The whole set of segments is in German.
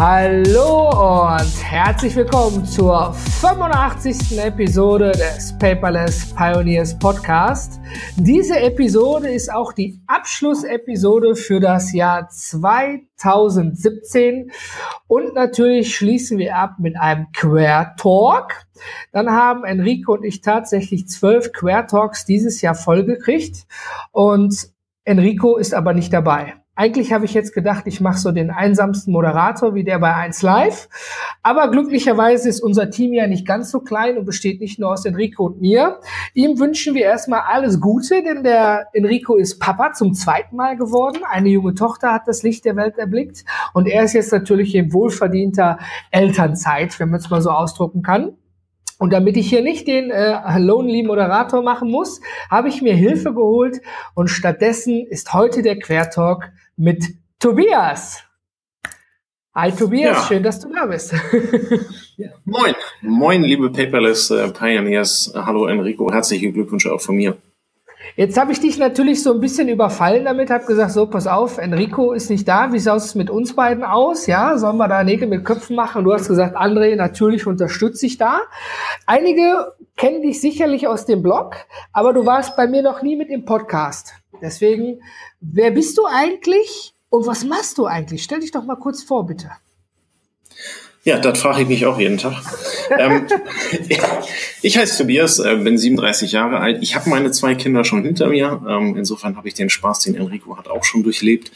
Hallo und herzlich willkommen zur 85. Episode des Paperless Pioneers Podcast. Diese Episode ist auch die Abschlussepisode für das Jahr 2017 und natürlich schließen wir ab mit einem Quer Talk. Dann haben Enrico und ich tatsächlich zwölf Quer Talks dieses Jahr vollgekriegt und Enrico ist aber nicht dabei. Eigentlich habe ich jetzt gedacht, ich mache so den einsamsten Moderator wie der bei 1 Live. Aber glücklicherweise ist unser Team ja nicht ganz so klein und besteht nicht nur aus Enrico und mir. Ihm wünschen wir erstmal alles Gute, denn der Enrico ist Papa zum zweiten Mal geworden. Eine junge Tochter hat das Licht der Welt erblickt. Und er ist jetzt natürlich in wohlverdienter Elternzeit, wenn man es mal so ausdrucken kann. Und damit ich hier nicht den äh, Lonely Moderator machen muss, habe ich mir Hilfe geholt und stattdessen ist heute der Quertalk mit Tobias. Hi Tobias, ja. schön, dass du da bist. ja. Moin, moin, liebe Paperless äh, Pioneers. Hallo Enrico, herzliche Glückwünsche auch von mir. Jetzt habe ich dich natürlich so ein bisschen überfallen damit, habe gesagt, so, pass auf, Enrico ist nicht da, wie sah es mit uns beiden aus? Ja, sollen wir da Nägel mit Köpfen machen? Du hast gesagt, André, natürlich unterstütze ich da. Einige kennen dich sicherlich aus dem Blog, aber du warst bei mir noch nie mit im Podcast. Deswegen, wer bist du eigentlich und was machst du eigentlich? Stell dich doch mal kurz vor, bitte. Ja, das frage ich mich auch jeden Tag. ähm, ich heiße Tobias, äh, bin 37 Jahre alt. Ich habe meine zwei Kinder schon hinter mir. Ähm, insofern habe ich den Spaß, den Enrico hat, auch schon durchlebt.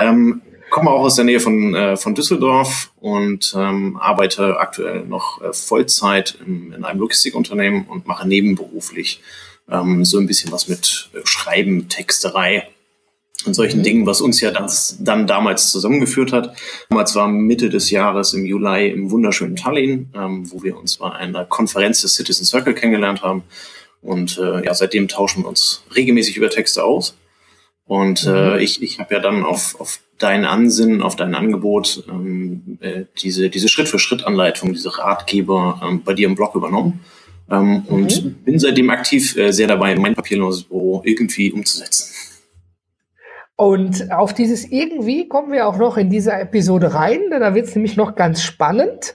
Ähm, komme auch aus der Nähe von, äh, von Düsseldorf und ähm, arbeite aktuell noch äh, Vollzeit in, in einem Logistikunternehmen und mache nebenberuflich ähm, so ein bisschen was mit äh, Schreiben, Texterei und solchen mhm. Dingen, was uns ja dann, dann damals zusammengeführt hat. Damals war Mitte des Jahres im Juli im wunderschönen Tallinn, ähm, wo wir uns bei einer Konferenz des Citizen Circle kennengelernt haben. Und äh, ja, seitdem tauschen wir uns regelmäßig über Texte aus. Und äh, mhm. ich, ich habe ja dann auf, auf dein Ansinnen, auf dein Angebot ähm, äh, diese, diese Schritt-für-Schritt-Anleitung, diese Ratgeber ähm, bei dir im Blog übernommen. Ähm, mhm. Und bin seitdem aktiv äh, sehr dabei, mein papierloses Büro irgendwie umzusetzen. Und auf dieses irgendwie kommen wir auch noch in dieser Episode rein, denn da wird es nämlich noch ganz spannend.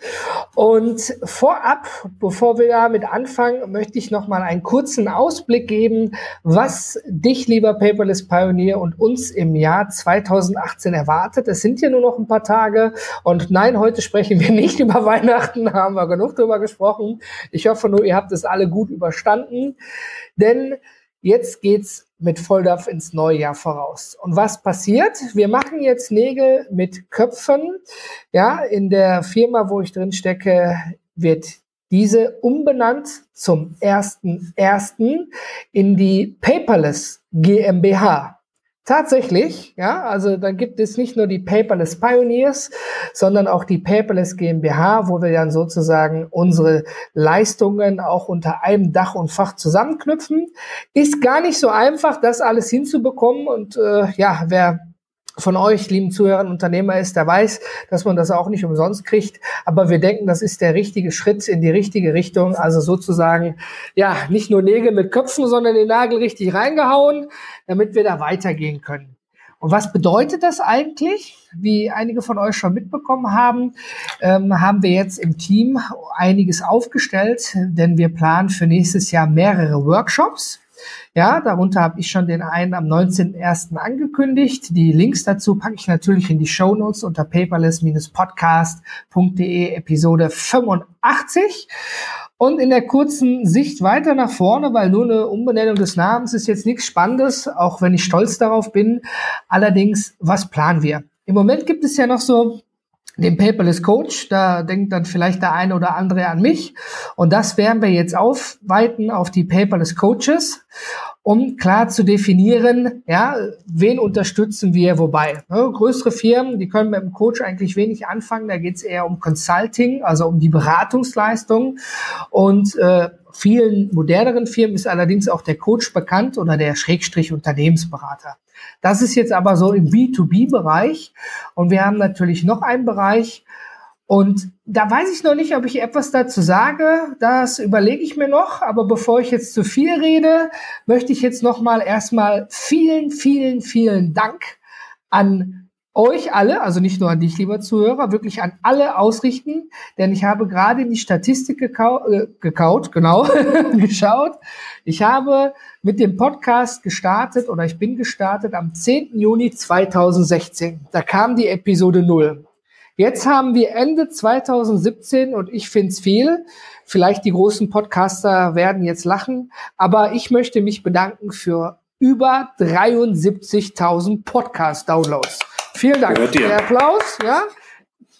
Und vorab, bevor wir damit anfangen, möchte ich noch mal einen kurzen Ausblick geben, was dich, lieber Paperless Pioneer, und uns im Jahr 2018 erwartet. Es sind ja nur noch ein paar Tage. Und nein, heute sprechen wir nicht über Weihnachten, haben wir genug drüber gesprochen. Ich hoffe nur, ihr habt es alle gut überstanden, denn Jetzt geht's mit Volldampf ins neue Jahr voraus. Und was passiert? Wir machen jetzt Nägel mit Köpfen. Ja, in der Firma, wo ich drin stecke, wird diese umbenannt zum ersten ersten in die Paperless GmbH. Tatsächlich, ja, also da gibt es nicht nur die Paperless Pioneers, sondern auch die Paperless GmbH, wo wir dann sozusagen unsere Leistungen auch unter einem Dach und Fach zusammenknüpfen. Ist gar nicht so einfach, das alles hinzubekommen und äh, ja, wer von euch, lieben Zuhörern, Unternehmer ist, der weiß, dass man das auch nicht umsonst kriegt. Aber wir denken, das ist der richtige Schritt in die richtige Richtung. Also sozusagen, ja, nicht nur Nägel mit Köpfen, sondern den Nagel richtig reingehauen, damit wir da weitergehen können. Und was bedeutet das eigentlich? Wie einige von euch schon mitbekommen haben, ähm, haben wir jetzt im Team einiges aufgestellt, denn wir planen für nächstes Jahr mehrere Workshops. Ja, darunter habe ich schon den einen am 19.01. angekündigt. Die Links dazu packe ich natürlich in die Show Notes unter paperless-podcast.de Episode 85. Und in der kurzen Sicht weiter nach vorne, weil nur eine Umbenennung des Namens ist jetzt nichts Spannendes, auch wenn ich stolz darauf bin. Allerdings, was planen wir? Im Moment gibt es ja noch so den Paperless Coach. Da denkt dann vielleicht der eine oder andere an mich. Und das werden wir jetzt aufweiten auf die Paperless Coaches. um klar zu definieren, ja, wen unterstützen wir wobei. Ne, größere Firmen, die können mit dem Coach eigentlich wenig anfangen, da geht es eher um Consulting, also um die Beratungsleistung. Und äh, vielen moderneren Firmen ist allerdings auch der Coach bekannt oder der Schrägstrich Unternehmensberater. Das ist jetzt aber so im B2B-Bereich. Und wir haben natürlich noch einen Bereich, und da weiß ich noch nicht, ob ich etwas dazu sage. Das überlege ich mir noch. Aber bevor ich jetzt zu viel rede, möchte ich jetzt noch mal erstmal vielen, vielen, vielen Dank an euch alle, also nicht nur an dich, lieber Zuhörer, wirklich an alle ausrichten, denn ich habe gerade in die Statistik gekau äh, gekaut, genau, geschaut. Ich habe mit dem Podcast gestartet oder ich bin gestartet am 10. Juni 2016. Da kam die Episode 0. Jetzt haben wir Ende 2017 und ich finde es viel. Vielleicht die großen Podcaster werden jetzt lachen, aber ich möchte mich bedanken für über 73.000 Podcast-Downloads. Vielen Dank. Der Applaus, ja.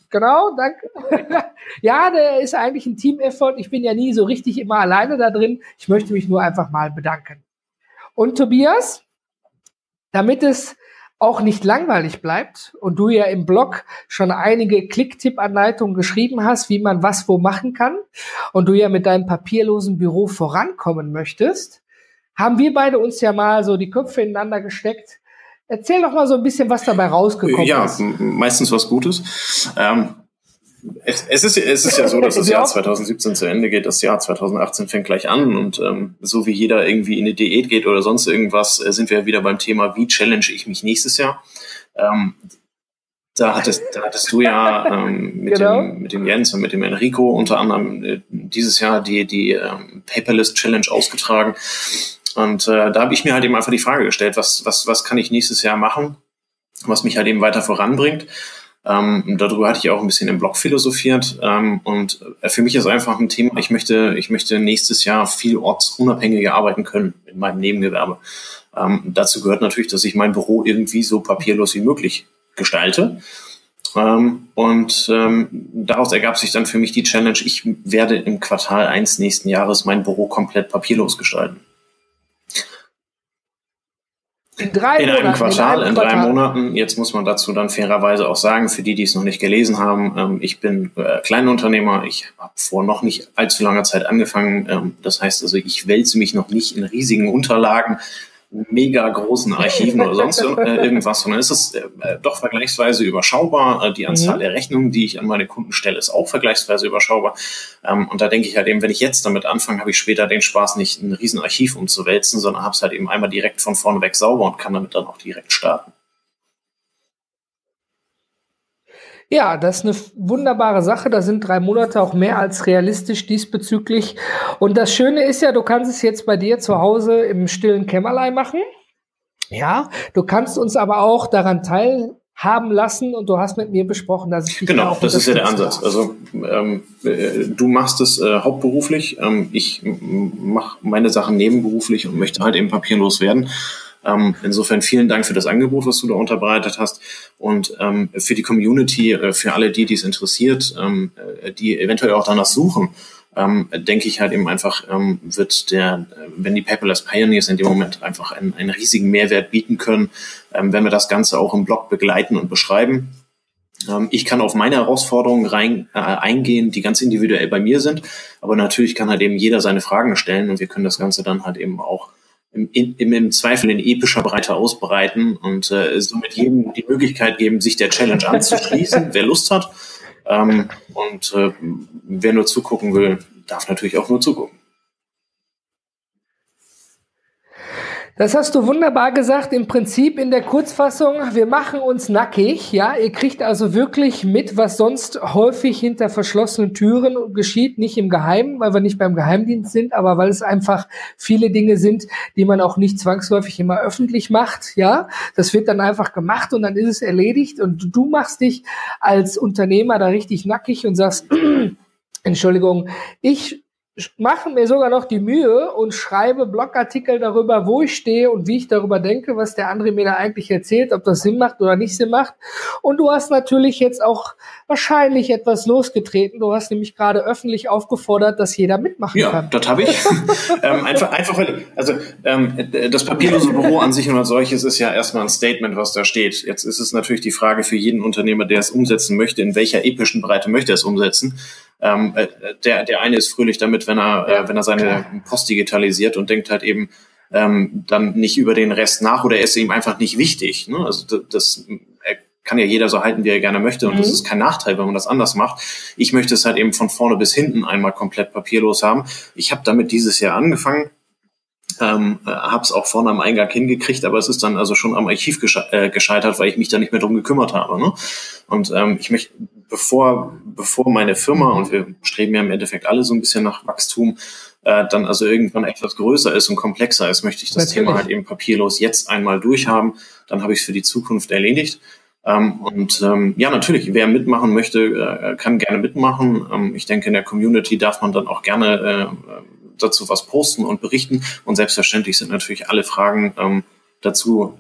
Genau, danke. ja, der ist eigentlich ein Team-Effort. Ich bin ja nie so richtig immer alleine da drin. Ich möchte mich nur einfach mal bedanken. Und Tobias, damit es auch nicht langweilig bleibt und du ja im Blog schon einige Klicktipp-Anleitungen geschrieben hast, wie man was wo machen kann und du ja mit deinem papierlosen Büro vorankommen möchtest, haben wir beide uns ja mal so die Köpfe ineinander gesteckt. Erzähl doch mal so ein bisschen, was dabei rausgekommen ja, ist. Ja, meistens was Gutes. Ähm, es, es, ist, es ist ja so, dass das Jahr 2017 zu Ende geht. Das Jahr 2018 fängt gleich an. Und ähm, so wie jeder irgendwie in eine Diät geht oder sonst irgendwas, äh, sind wir wieder beim Thema, wie challenge ich mich nächstes Jahr? Ähm, da hattest, da hattest du ja ähm, mit, genau. dem, mit dem Jens und mit dem Enrico unter anderem äh, dieses Jahr die, die ähm, Paperless Challenge ausgetragen. Und äh, da habe ich mir halt eben einfach die Frage gestellt, was, was, was kann ich nächstes Jahr machen, was mich halt eben weiter voranbringt. Ähm, darüber hatte ich auch ein bisschen im Blog philosophiert. Ähm, und äh, für mich ist einfach ein Thema, ich möchte, ich möchte nächstes Jahr viel ortsunabhängiger arbeiten können in meinem Nebengewerbe. Ähm, dazu gehört natürlich, dass ich mein Büro irgendwie so papierlos wie möglich gestalte. Ähm, und ähm, daraus ergab sich dann für mich die Challenge, ich werde im Quartal eins nächsten Jahres mein Büro komplett papierlos gestalten. In drei in Monaten. Einem Quartal, in, einem in drei Monaten. Jetzt muss man dazu dann fairerweise auch sagen, für die, die es noch nicht gelesen haben, ähm, ich bin äh, Kleinunternehmer. Ich habe vor noch nicht allzu langer Zeit angefangen. Ähm, das heißt also, ich wälze mich noch nicht in riesigen Unterlagen mega großen Archiven oder sonst äh, irgendwas, sondern es ist äh, doch vergleichsweise überschaubar. Äh, die Anzahl mhm. der Rechnungen, die ich an meine Kunden stelle, ist auch vergleichsweise überschaubar. Ähm, und da denke ich halt eben, wenn ich jetzt damit anfange, habe ich später den Spaß, nicht ein riesen Archiv umzuwälzen, sondern habe es halt eben einmal direkt von vorne weg sauber und kann damit dann auch direkt starten. Ja, das ist eine wunderbare Sache. Da sind drei Monate auch mehr als realistisch diesbezüglich. Und das Schöne ist ja, du kannst es jetzt bei dir zu Hause im stillen Kämmerlein machen. Ja, du kannst uns aber auch daran teilhaben lassen und du hast mit mir besprochen, dass ich dich Genau, das ist ja der Ansatz. Also ähm, äh, du machst es äh, hauptberuflich, ähm, ich mache meine Sachen nebenberuflich und möchte halt eben papierlos werden. Ähm, insofern vielen Dank für das Angebot, was du da unterbreitet hast und ähm, für die Community, äh, für alle die, die es interessiert, ähm, äh, die eventuell auch danach suchen. Ähm, denke ich halt eben einfach, ähm, wird der, äh, wenn die Paperless Pioneers in dem Moment einfach einen, einen riesigen Mehrwert bieten können, ähm, wenn wir das Ganze auch im Blog begleiten und beschreiben. Ähm, ich kann auf meine Herausforderungen rein, äh, eingehen, die ganz individuell bei mir sind, aber natürlich kann halt eben jeder seine Fragen stellen und wir können das Ganze dann halt eben auch im, im, im Zweifel in epischer Breite ausbreiten und äh, somit jedem die Möglichkeit geben, sich der Challenge anzuschließen, wer Lust hat. Ähm, und äh, wer nur zugucken will, darf natürlich auch nur zugucken. Das hast du wunderbar gesagt. Im Prinzip in der Kurzfassung, wir machen uns nackig. Ja, ihr kriegt also wirklich mit, was sonst häufig hinter verschlossenen Türen geschieht. Nicht im Geheimen, weil wir nicht beim Geheimdienst sind, aber weil es einfach viele Dinge sind, die man auch nicht zwangsläufig immer öffentlich macht. Ja, das wird dann einfach gemacht und dann ist es erledigt. Und du machst dich als Unternehmer da richtig nackig und sagst, Entschuldigung, ich mache mir sogar noch die Mühe und schreibe Blogartikel darüber, wo ich stehe und wie ich darüber denke, was der andere mir da eigentlich erzählt, ob das Sinn macht oder nicht Sinn macht. Und du hast natürlich jetzt auch wahrscheinlich etwas losgetreten. Du hast nämlich gerade öffentlich aufgefordert, dass jeder mitmachen ja, kann. Ja, das habe ich. ähm, einfach, einfach, also ähm, das papierlose Büro an sich und als solches ist ja erstmal ein Statement, was da steht. Jetzt ist es natürlich die Frage für jeden Unternehmer, der es umsetzen möchte, in welcher epischen Breite möchte er es umsetzen. Ähm, äh, der, der eine ist fröhlich damit, wenn er, äh, wenn er seine Post digitalisiert und denkt halt eben ähm, dann nicht über den Rest nach oder er ist ihm einfach nicht wichtig. Ne? Also das, das kann ja jeder so halten, wie er gerne möchte und mhm. das ist kein Nachteil, wenn man das anders macht. Ich möchte es halt eben von vorne bis hinten einmal komplett papierlos haben. Ich habe damit dieses Jahr angefangen. Ähm, äh, habe es auch vorne am Eingang hingekriegt, aber es ist dann also schon am Archiv gesche äh, gescheitert, weil ich mich da nicht mehr drum gekümmert habe. Ne? Und ähm, ich möchte bevor, bevor meine Firma, und wir streben ja im Endeffekt alle so ein bisschen nach Wachstum, äh, dann also irgendwann etwas größer ist und komplexer ist, möchte ich das Natürlich. Thema halt eben papierlos jetzt einmal durchhaben. Dann habe ich es für die Zukunft erledigt. Ähm, und ähm, ja, natürlich, wer mitmachen möchte, äh, kann gerne mitmachen. Ähm, ich denke, in der Community darf man dann auch gerne äh, dazu was posten und berichten. Und selbstverständlich sind natürlich alle Fragen ähm, dazu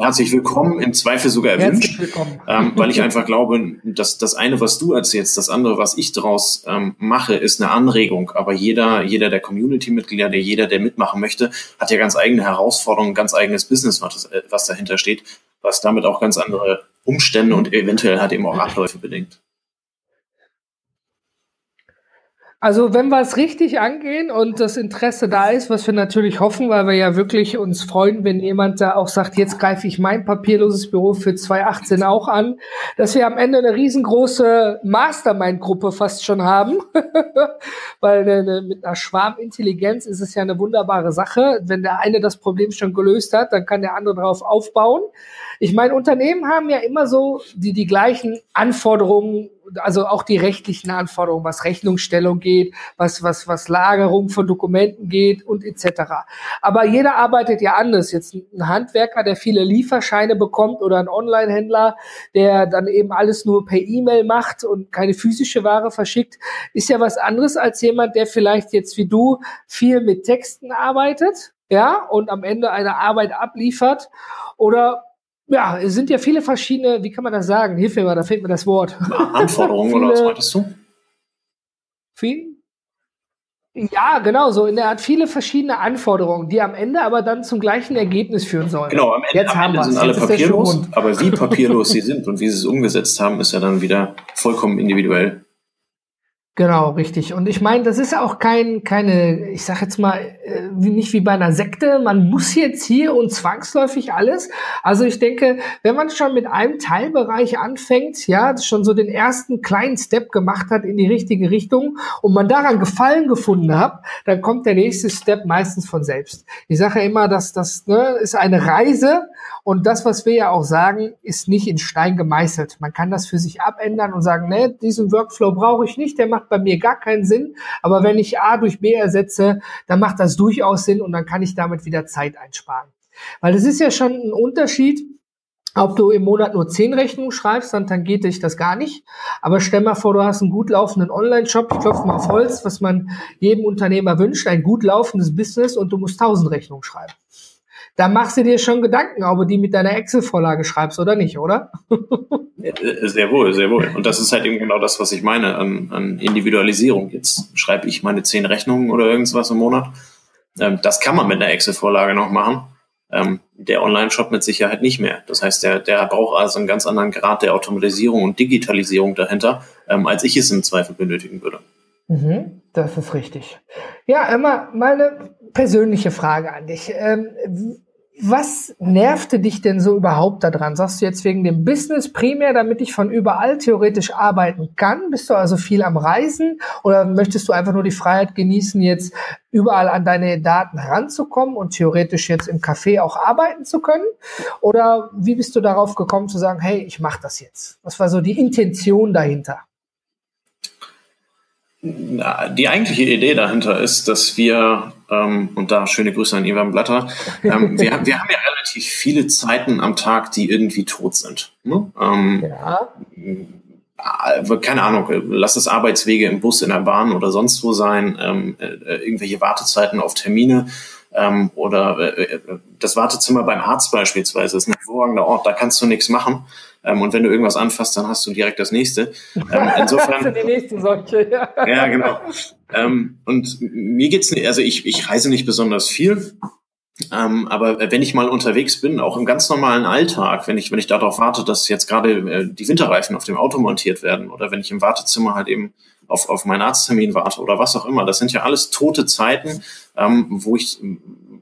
herzlich willkommen, im Zweifel sogar erwünscht, ähm, weil ich einfach glaube, dass das eine, was du erzählst, das andere, was ich daraus ähm, mache, ist eine Anregung. Aber jeder, jeder der Community-Mitglieder, der jeder, der mitmachen möchte, hat ja ganz eigene Herausforderungen, ganz eigenes Business, was, äh, was dahinter steht, was damit auch ganz andere Umstände und eventuell hat eben auch Abläufe bedingt. Also wenn wir es richtig angehen und das Interesse da ist, was wir natürlich hoffen, weil wir ja wirklich uns freuen, wenn jemand da auch sagt, jetzt greife ich mein papierloses Büro für 2018 auch an, dass wir am Ende eine riesengroße Mastermind-Gruppe fast schon haben, weil eine, mit einer Schwarmintelligenz ist es ja eine wunderbare Sache. Wenn der eine das Problem schon gelöst hat, dann kann der andere darauf aufbauen. Ich meine, Unternehmen haben ja immer so die, die gleichen Anforderungen also auch die rechtlichen Anforderungen, was Rechnungsstellung geht, was, was, was Lagerung von Dokumenten geht und etc. Aber jeder arbeitet ja anders. Jetzt ein Handwerker, der viele Lieferscheine bekommt oder ein Online-Händler, der dann eben alles nur per E-Mail macht und keine physische Ware verschickt, ist ja was anderes als jemand, der vielleicht jetzt wie du viel mit Texten arbeitet, ja, und am Ende eine Arbeit abliefert oder ja, es sind ja viele verschiedene, wie kann man das sagen? Hilf mir mal, da fehlt mir das Wort. Anforderungen oder was meintest du? Viel? Ja, genau so. In der Art viele verschiedene Anforderungen, die am Ende aber dann zum gleichen Ergebnis führen sollen. Genau, am Ende, Jetzt am haben Ende sind alle papierlos, aber wie papierlos sie sind und wie sie es umgesetzt haben, ist ja dann wieder vollkommen individuell. Genau, richtig. Und ich meine, das ist auch kein, keine, ich sag jetzt mal, äh, nicht wie bei einer Sekte, man muss jetzt hier und zwangsläufig alles. Also ich denke, wenn man schon mit einem Teilbereich anfängt, ja, schon so den ersten kleinen Step gemacht hat in die richtige Richtung und man daran Gefallen gefunden hat, dann kommt der nächste Step meistens von selbst. Ich sage ja immer, dass das ne, ist eine Reise und das, was wir ja auch sagen, ist nicht in Stein gemeißelt. Man kann das für sich abändern und sagen, ne, diesen Workflow brauche ich nicht, der macht bei mir gar keinen Sinn. Aber wenn ich A durch B ersetze, dann macht das durchaus Sinn und dann kann ich damit wieder Zeit einsparen. Weil das ist ja schon ein Unterschied, ob du im Monat nur zehn Rechnungen schreibst, dann tangiert dich das gar nicht. Aber stell mal vor, du hast einen gut laufenden Online-Shop, ich klopfe mal auf Holz, was man jedem Unternehmer wünscht, ein gut laufendes Business und du musst tausend Rechnungen schreiben da machst du dir schon Gedanken, ob du die mit deiner Excel-Vorlage schreibst oder nicht, oder? sehr wohl, sehr wohl. Und das ist halt eben genau das, was ich meine an, an Individualisierung. Jetzt schreibe ich meine zehn Rechnungen oder irgendwas im Monat. Ähm, das kann man mit einer Excel-Vorlage noch machen. Ähm, der Online-Shop mit Sicherheit nicht mehr. Das heißt, der, der braucht also einen ganz anderen Grad der Automatisierung und Digitalisierung dahinter, ähm, als ich es im Zweifel benötigen würde. Mhm, das ist richtig. Ja, immer meine persönliche Frage an dich. Ähm, was nervte dich denn so überhaupt daran? Sagst du jetzt wegen dem Business primär, damit ich von überall theoretisch arbeiten kann? Bist du also viel am Reisen oder möchtest du einfach nur die Freiheit genießen, jetzt überall an deine Daten heranzukommen und theoretisch jetzt im Café auch arbeiten zu können? Oder wie bist du darauf gekommen zu sagen, hey, ich mache das jetzt? Was war so die Intention dahinter? Die eigentliche Idee dahinter ist, dass wir, ähm, und da schöne Grüße an Ivan Blatter, ähm, wir, wir haben ja relativ viele Zeiten am Tag, die irgendwie tot sind. Ne? Ähm, ja. äh, keine Ahnung, lass es Arbeitswege im Bus, in der Bahn oder sonst wo sein, ähm, äh, irgendwelche Wartezeiten auf Termine ähm, oder äh, das Wartezimmer beim Arzt beispielsweise ist ein hervorragender Ort, da kannst du nichts machen. Ähm, und wenn du irgendwas anfasst, dann hast du direkt das nächste. Ähm, insofern. die nächste solche, ja. ja, genau. Ähm, und mir geht's nicht, also ich, ich reise nicht besonders viel. Ähm, aber wenn ich mal unterwegs bin, auch im ganz normalen Alltag, wenn ich, wenn ich darauf warte, dass jetzt gerade äh, die Winterreifen auf dem Auto montiert werden oder wenn ich im Wartezimmer halt eben auf, auf meinen Arzttermin warte oder was auch immer, das sind ja alles tote Zeiten, ähm, wo ich,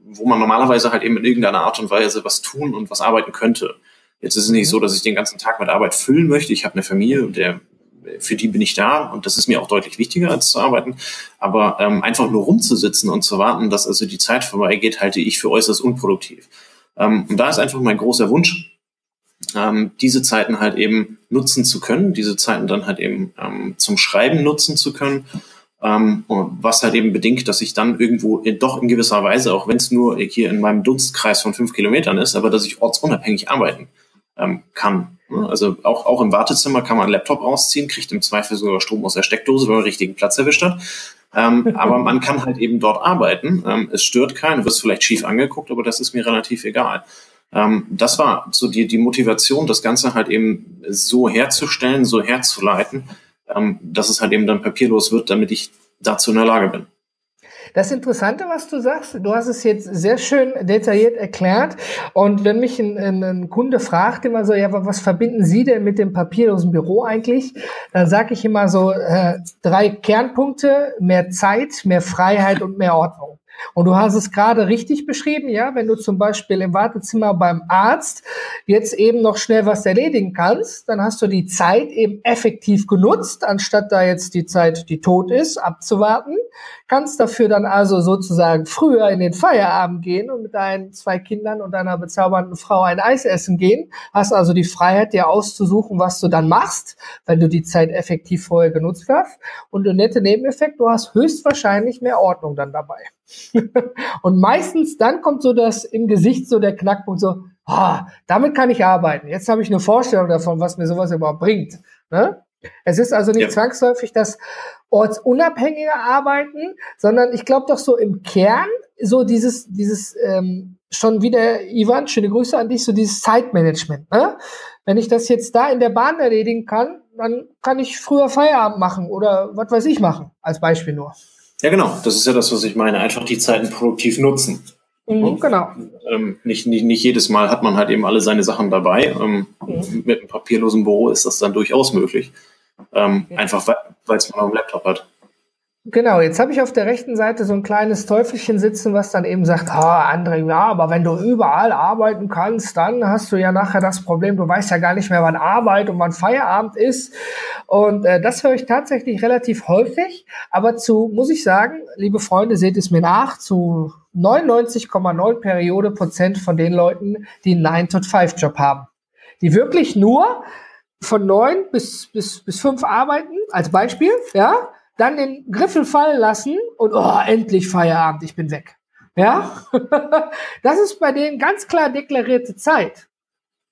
wo man normalerweise halt eben in irgendeiner Art und Weise was tun und was arbeiten könnte. Jetzt ist es nicht so, dass ich den ganzen Tag mit Arbeit füllen möchte. Ich habe eine Familie und der für die bin ich da und das ist mir auch deutlich wichtiger als zu arbeiten. Aber ähm, einfach nur rumzusitzen und zu warten, dass also die Zeit vorbeigeht, halte ich für äußerst unproduktiv. Ähm, und da ist einfach mein großer Wunsch, ähm, diese Zeiten halt eben nutzen zu können, diese Zeiten dann halt eben ähm, zum Schreiben nutzen zu können. Ähm, was halt eben bedingt, dass ich dann irgendwo in, doch in gewisser Weise, auch wenn es nur hier in meinem Dunstkreis von fünf Kilometern ist, aber dass ich ortsunabhängig arbeiten ähm, kann. Ne? Also auch, auch im Wartezimmer kann man einen Laptop rausziehen, kriegt im Zweifel sogar Strom aus der Steckdose, wenn man den richtigen Platz erwischt hat. Ähm, aber man kann halt eben dort arbeiten. Ähm, es stört keinen, wirst vielleicht schief angeguckt, aber das ist mir relativ egal. Ähm, das war so die, die Motivation, das Ganze halt eben so herzustellen, so herzuleiten, ähm, dass es halt eben dann papierlos wird, damit ich dazu in der Lage bin. Das Interessante, was du sagst, du hast es jetzt sehr schön detailliert erklärt. Und wenn mich ein, ein, ein Kunde fragt immer so, ja, was verbinden Sie denn mit dem papierlosen Büro eigentlich? Dann sage ich immer so äh, drei Kernpunkte, mehr Zeit, mehr Freiheit und mehr Ordnung. Und du hast es gerade richtig beschrieben, ja, wenn du zum Beispiel im Wartezimmer beim Arzt jetzt eben noch schnell was erledigen kannst, dann hast du die Zeit eben effektiv genutzt, anstatt da jetzt die Zeit, die tot ist, abzuwarten. Kannst dafür dann also sozusagen früher in den Feierabend gehen und mit deinen zwei Kindern und deiner bezaubernden Frau ein Eis essen gehen. Hast also die Freiheit, dir auszusuchen, was du dann machst, wenn du die Zeit effektiv vorher genutzt hast. Und der nette Nebeneffekt, du hast höchstwahrscheinlich mehr Ordnung dann dabei. und meistens dann kommt so das im Gesicht so der Knackpunkt so, ah, damit kann ich arbeiten. Jetzt habe ich eine Vorstellung davon, was mir sowas überhaupt bringt. Ne? Es ist also nicht ja. zwangsläufig das ortsunabhängige Arbeiten, sondern ich glaube doch so im Kern so dieses, dieses ähm, schon wieder, Ivan, schöne Grüße an dich, so dieses Zeitmanagement. Ne? Wenn ich das jetzt da in der Bahn erledigen kann, dann kann ich früher Feierabend machen oder was weiß ich machen, als Beispiel nur. Ja, genau. Das ist ja das, was ich meine. Einfach die Zeiten produktiv nutzen. Mhm, genau. Ähm, nicht, nicht, nicht jedes Mal hat man halt eben alle seine Sachen dabei. Ähm, mhm. Mit einem papierlosen Büro ist das dann durchaus möglich. Ähm, ja. Einfach weil es man auf dem Laptop hat. Genau, jetzt habe ich auf der rechten Seite so ein kleines Teufelchen sitzen, was dann eben sagt, ah, André, ja, aber wenn du überall arbeiten kannst, dann hast du ja nachher das Problem, du weißt ja gar nicht mehr, wann Arbeit und wann Feierabend ist. Und äh, das höre ich tatsächlich relativ häufig. Aber zu, muss ich sagen, liebe Freunde, seht es mir nach, zu 99,9 Periode Prozent von den Leuten, die einen 9-to-5-Job haben. Die wirklich nur von neun bis, bis, bis fünf arbeiten, als Beispiel, ja, dann den Griffel fallen lassen und oh, endlich Feierabend, ich bin weg. Ja, das ist bei denen ganz klar deklarierte Zeit.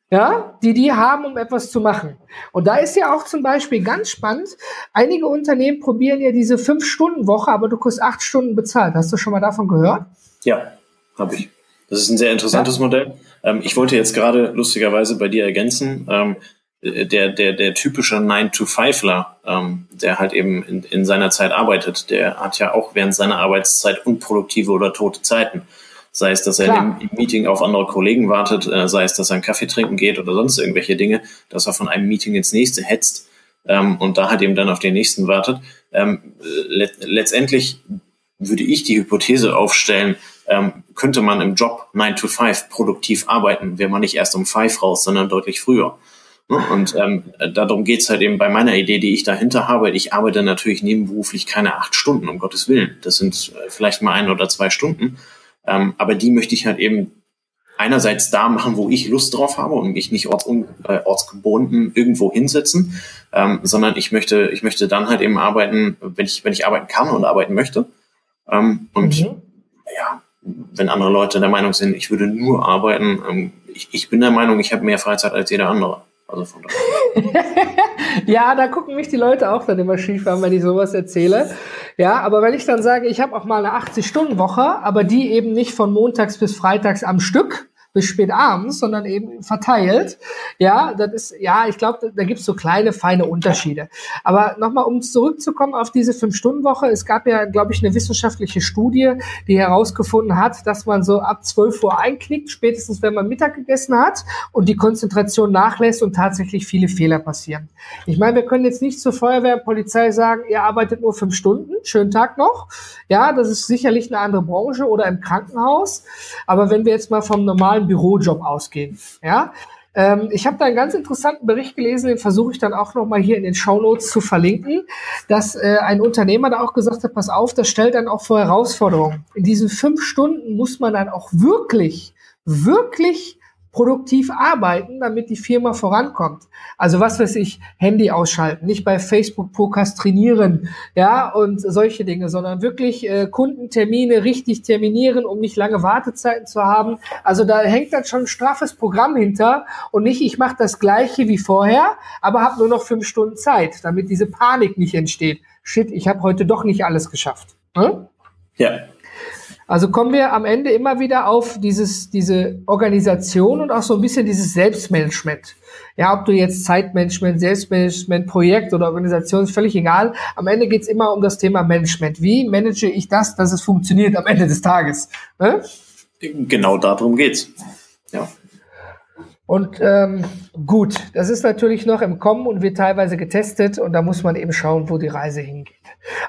Ja, die die haben, um etwas zu machen. Und da ist ja auch zum Beispiel ganz spannend. Einige Unternehmen probieren ja diese Fünf-Stunden-Woche, aber du kriegst acht Stunden bezahlt. Hast du schon mal davon gehört? Ja, habe ich. Das ist ein sehr interessantes ja. Modell. Ähm, ich wollte jetzt gerade lustigerweise bei dir ergänzen. Ähm, der, der, der typische 9-to-5ler, ähm, der halt eben in, in seiner Zeit arbeitet, der hat ja auch während seiner Arbeitszeit unproduktive oder tote Zeiten. Sei es, dass er im, im Meeting auf andere Kollegen wartet, äh, sei es, dass er einen Kaffee trinken geht oder sonst irgendwelche Dinge, dass er von einem Meeting ins nächste hetzt ähm, und da halt eben dann auf den nächsten wartet. Ähm, let letztendlich würde ich die Hypothese aufstellen, ähm, könnte man im Job 9 to 5 produktiv arbeiten, wäre man nicht erst um 5 raus, sondern deutlich früher. Ne? Und ähm, darum geht's halt eben bei meiner Idee, die ich dahinter habe. Ich arbeite natürlich nebenberuflich keine acht Stunden, um Gottes Willen. Das sind äh, vielleicht mal ein oder zwei Stunden. Ähm, aber die möchte ich halt eben einerseits da machen, wo ich Lust drauf habe und mich nicht orts äh, ortsgebunden irgendwo hinsetzen, ähm, sondern ich möchte, ich möchte dann halt eben arbeiten, wenn ich, wenn ich arbeiten kann und arbeiten möchte. Ähm, und mhm. ja, wenn andere Leute der Meinung sind, ich würde nur arbeiten, ähm, ich, ich bin der Meinung, ich habe mehr Freizeit als jeder andere. Also von daher. ja, da gucken mich die Leute auch dann immer schief an, wenn ich sowas erzähle. Ja, aber wenn ich dann sage, ich habe auch mal eine 80-Stunden-Woche, aber die eben nicht von montags bis freitags am Stück, bis spät abends, sondern eben verteilt. Ja, das ist, ja, ich glaube, da, gibt es so kleine, feine Unterschiede. Aber nochmal, um zurückzukommen auf diese Fünf-Stunden-Woche, es gab ja, glaube ich, eine wissenschaftliche Studie, die herausgefunden hat, dass man so ab 12 Uhr einknickt, spätestens wenn man Mittag gegessen hat und die Konzentration nachlässt und tatsächlich viele Fehler passieren. Ich meine, wir können jetzt nicht zur Feuerwehr Polizei sagen, ihr arbeitet nur fünf Stunden, schönen Tag noch. Ja, das ist sicherlich eine andere Branche oder im Krankenhaus. Aber wenn wir jetzt mal vom normalen Bürojob ausgehen. Ja, ähm, ich habe da einen ganz interessanten Bericht gelesen, den versuche ich dann auch noch mal hier in den Show Notes zu verlinken, dass äh, ein Unternehmer da auch gesagt hat, pass auf, das stellt dann auch vor Herausforderungen. In diesen fünf Stunden muss man dann auch wirklich, wirklich produktiv arbeiten, damit die Firma vorankommt. Also was weiß ich, Handy ausschalten, nicht bei Facebook prokrastinieren, ja, und solche Dinge, sondern wirklich äh, Kundentermine richtig terminieren, um nicht lange Wartezeiten zu haben. Also da hängt dann schon ein straffes Programm hinter und nicht, ich mache das gleiche wie vorher, aber habe nur noch fünf Stunden Zeit, damit diese Panik nicht entsteht. Shit, ich habe heute doch nicht alles geschafft. Hm? Ja, also kommen wir am Ende immer wieder auf dieses, diese Organisation und auch so ein bisschen dieses Selbstmanagement. Ja, ob du jetzt Zeitmanagement, Selbstmanagement, Projekt oder Organisation, ist völlig egal. Am Ende geht's immer um das Thema Management. Wie manage ich das, dass es funktioniert am Ende des Tages? Ne? Genau darum geht's. Ja. Und ähm, gut, das ist natürlich noch im Kommen und wird teilweise getestet und da muss man eben schauen, wo die Reise hingeht.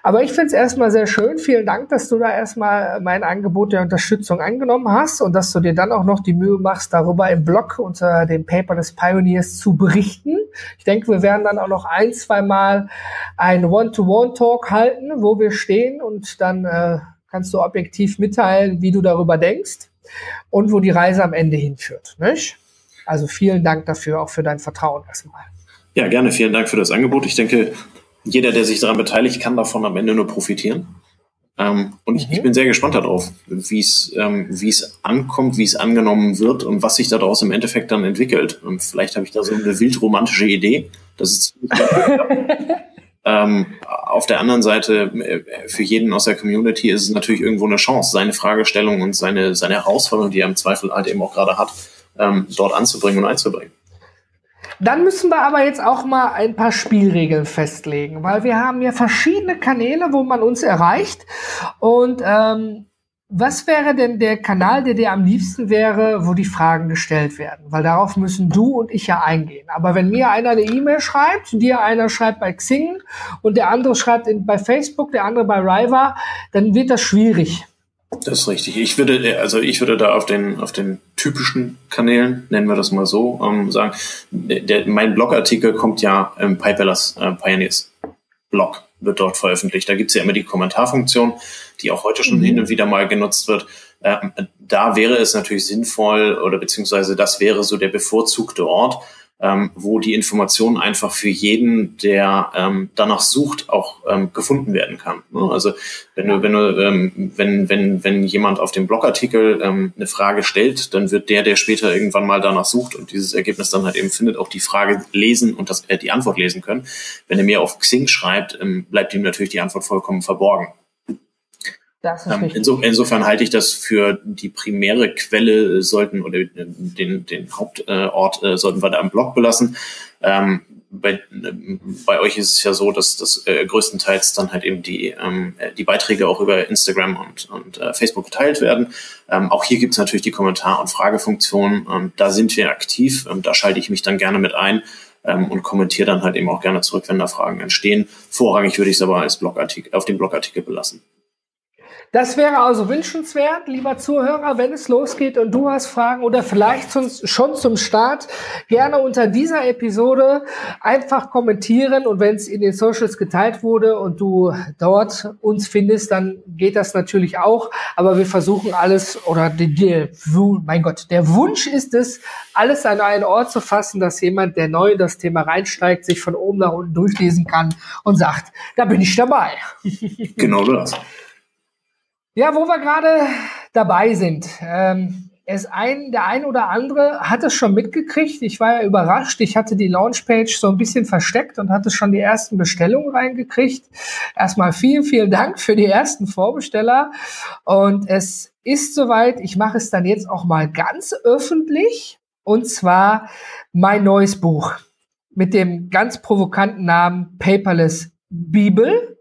Aber ich finde es erstmal sehr schön. Vielen Dank, dass du da erstmal mein Angebot der Unterstützung angenommen hast und dass du dir dann auch noch die Mühe machst, darüber im Blog unter dem Paper des Pioneers zu berichten. Ich denke, wir werden dann auch noch ein, zwei Mal ein One-to-One-Talk halten, wo wir stehen und dann äh, kannst du objektiv mitteilen, wie du darüber denkst und wo die Reise am Ende hinführt. Nicht? Also vielen Dank dafür, auch für dein Vertrauen erstmal. Ja, gerne. Vielen Dank für das Angebot. Ich denke, jeder, der sich daran beteiligt, kann davon am Ende nur profitieren. Ähm, und mhm. ich, ich, mhm. bin sehr gespannt darauf, wie es ähm, wie es ankommt, wie es angenommen wird und was sich daraus im Endeffekt dann entwickelt. Und vielleicht habe ich da so eine wildromantische Idee. Das ist ähm, auf der anderen Seite, äh, für jeden aus der Community ist es natürlich irgendwo eine Chance, seine Fragestellung und seine, seine Herausforderung, die er im Zweifel halt eben auch gerade hat, ähm, dort anzubringen und einzubringen. Dann müssen wir aber jetzt auch mal ein paar Spielregeln festlegen, weil wir haben ja verschiedene Kanäle, wo man uns erreicht. Und ähm, was wäre denn der Kanal, der dir am liebsten wäre, wo die Fragen gestellt werden? Weil darauf müssen du und ich ja eingehen. Aber wenn mir einer eine E-Mail schreibt, dir einer schreibt bei Xing und der andere schreibt in, bei Facebook, der andere bei Riva, dann wird das schwierig. Das ist richtig. Ich würde, also ich würde da auf den, auf den typischen Kanälen, nennen wir das mal so, ähm, sagen, der, mein Blogartikel kommt ja im Pipelers äh, Pioneers Blog, wird dort veröffentlicht. Da gibt's ja immer die Kommentarfunktion, die auch heute schon mhm. hin und wieder mal genutzt wird. Ähm, da wäre es natürlich sinnvoll oder beziehungsweise das wäre so der bevorzugte Ort, ähm, wo die Information einfach für jeden, der ähm, danach sucht, auch ähm, gefunden werden kann. Ne? Also wenn du, wenn du, ähm, wenn, wenn, wenn jemand auf dem Blogartikel ähm, eine Frage stellt, dann wird der, der später irgendwann mal danach sucht und dieses Ergebnis dann halt eben findet, auch die Frage lesen und das, äh, die Antwort lesen können. Wenn er mir auf Xing schreibt, ähm, bleibt ihm natürlich die Antwort vollkommen verborgen. Inso, insofern halte ich das für die primäre Quelle sollten oder den, den Hauptort äh, sollten wir da im Blog belassen. Ähm, bei, bei euch ist es ja so, dass das äh, größtenteils dann halt eben die, ähm, die Beiträge auch über Instagram und, und äh, Facebook geteilt werden. Ähm, auch hier gibt es natürlich die Kommentar- und Fragefunktion. Ähm, da sind wir aktiv. Ähm, da schalte ich mich dann gerne mit ein ähm, und kommentiere dann halt eben auch gerne zurück, wenn da Fragen entstehen. Vorrangig würde ich es aber als Blogartikel, auf dem Blogartikel belassen. Das wäre also wünschenswert, lieber Zuhörer, wenn es losgeht und du hast Fragen oder vielleicht schon zum Start, gerne unter dieser Episode einfach kommentieren und wenn es in den Socials geteilt wurde und du dort uns findest, dann geht das natürlich auch, aber wir versuchen alles oder die, mein Gott, der Wunsch ist es, alles an einen Ort zu fassen, dass jemand, der neu in das Thema reinsteigt, sich von oben nach unten durchlesen kann und sagt, da bin ich dabei. Genau das. Ja, wo wir gerade dabei sind. Ähm, es ein, der ein oder andere hat es schon mitgekriegt. Ich war ja überrascht. Ich hatte die Launchpage so ein bisschen versteckt und hatte schon die ersten Bestellungen reingekriegt. Erstmal vielen, vielen Dank für die ersten Vorbesteller. Und es ist soweit. Ich mache es dann jetzt auch mal ganz öffentlich. Und zwar mein neues Buch mit dem ganz provokanten Namen Paperless Bibel.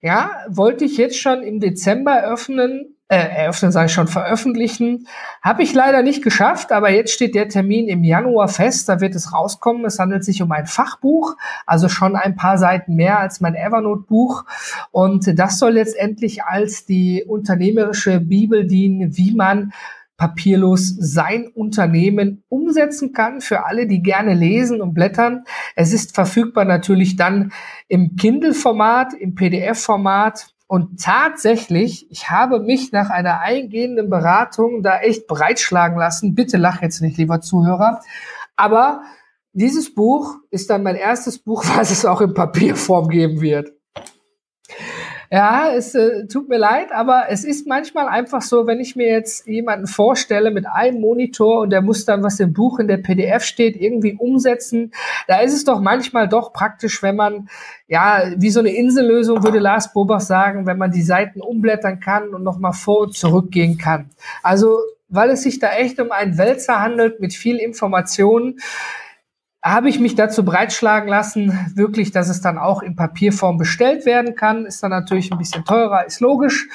Ja, wollte ich jetzt schon im Dezember öffnen, äh, eröffnen, sage ich schon, veröffentlichen. Habe ich leider nicht geschafft, aber jetzt steht der Termin im Januar fest, da wird es rauskommen. Es handelt sich um ein Fachbuch, also schon ein paar Seiten mehr als mein Evernote-Buch. Und das soll letztendlich als die unternehmerische Bibel dienen, wie man papierlos sein Unternehmen umsetzen kann für alle, die gerne lesen und blättern. Es ist verfügbar natürlich dann im Kindle-Format, im PDF-Format. Und tatsächlich, ich habe mich nach einer eingehenden Beratung da echt breitschlagen lassen. Bitte lach jetzt nicht, lieber Zuhörer. Aber dieses Buch ist dann mein erstes Buch, was es auch in Papierform geben wird. Ja, es äh, tut mir leid, aber es ist manchmal einfach so, wenn ich mir jetzt jemanden vorstelle mit einem Monitor und der muss dann, was im Buch in der PDF steht, irgendwie umsetzen, da ist es doch manchmal doch praktisch, wenn man, ja, wie so eine Insellösung, würde Lars Bobach sagen, wenn man die Seiten umblättern kann und nochmal vor und zurück gehen kann. Also, weil es sich da echt um einen Wälzer handelt mit viel Informationen, habe ich mich dazu breitschlagen lassen, wirklich, dass es dann auch in Papierform bestellt werden kann. Ist dann natürlich ein bisschen teurer, ist logisch.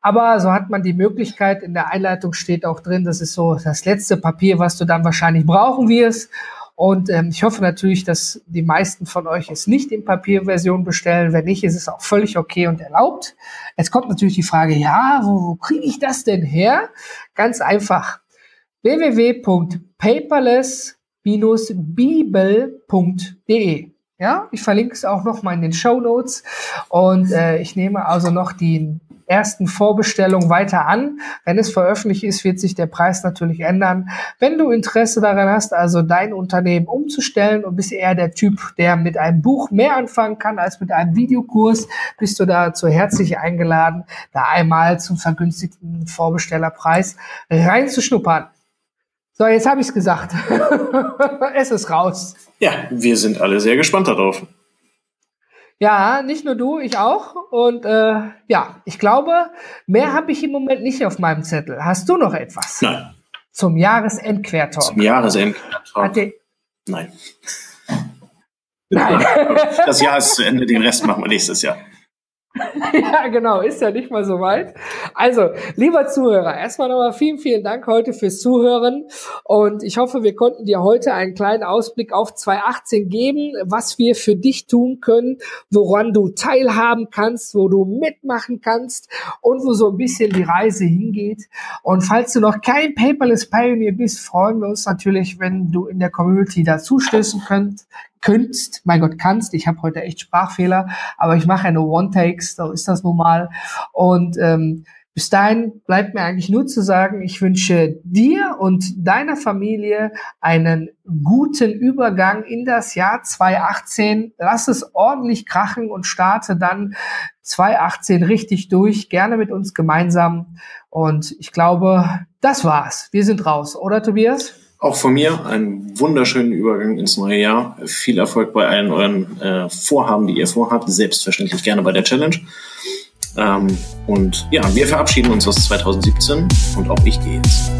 Aber so hat man die Möglichkeit, in der Einleitung steht auch drin, das ist so das letzte Papier, was du dann wahrscheinlich brauchen wirst. Und ähm, ich hoffe natürlich, dass die meisten von euch es nicht in Papierversion bestellen. Wenn nicht, ist es auch völlig okay und erlaubt. Jetzt kommt natürlich die Frage, ja, wo, wo kriege ich das denn her? Ganz einfach. www.paperless bibel.de. Ja, ich verlinke es auch noch mal in den Show Notes und äh, ich nehme also noch die ersten Vorbestellungen weiter an. Wenn es veröffentlicht ist, wird sich der Preis natürlich ändern. Wenn du Interesse daran hast, also dein Unternehmen umzustellen und bist eher der Typ, der mit einem Buch mehr anfangen kann als mit einem Videokurs, bist du dazu herzlich eingeladen, da einmal zum vergünstigten Vorbestellerpreis reinzuschnuppern. So, jetzt habe ich es gesagt. es ist raus. Ja, wir sind alle sehr gespannt darauf. Ja, nicht nur du, ich auch. Und äh, ja, ich glaube, mehr habe ich im Moment nicht auf meinem Zettel. Hast du noch etwas? Nein. Zum Jahresendquertalk. Zum Jahresendquertalk. Nein. Nein. Das Jahr ist zu Ende, den Rest machen wir nächstes Jahr. ja, genau, ist ja nicht mal so weit. Also, lieber Zuhörer, erstmal nochmal vielen, vielen Dank heute fürs Zuhören und ich hoffe, wir konnten dir heute einen kleinen Ausblick auf 2018 geben, was wir für dich tun können, woran du teilhaben kannst, wo du mitmachen kannst und wo so ein bisschen die Reise hingeht. Und falls du noch kein Paperless Pioneer bist, freuen wir uns natürlich, wenn du in der Community dazu stößen könnt, könntest, mein Gott, kannst. Ich habe heute echt Sprachfehler, aber ich mache ja nur One-Takes, so ist das nun mal. Und ähm, bis dahin bleibt mir eigentlich nur zu sagen, ich wünsche dir und deiner Familie einen guten Übergang in das Jahr 2018. Lass es ordentlich krachen und starte dann 2018 richtig durch, gerne mit uns gemeinsam. Und ich glaube, das war's. Wir sind raus, oder Tobias? Auch von mir einen wunderschönen Übergang ins neue Jahr. Viel Erfolg bei allen euren äh, Vorhaben, die ihr vorhabt. Selbstverständlich gerne bei der Challenge. Ähm, und ja, wir verabschieden uns aus 2017 und auch ich gehe jetzt.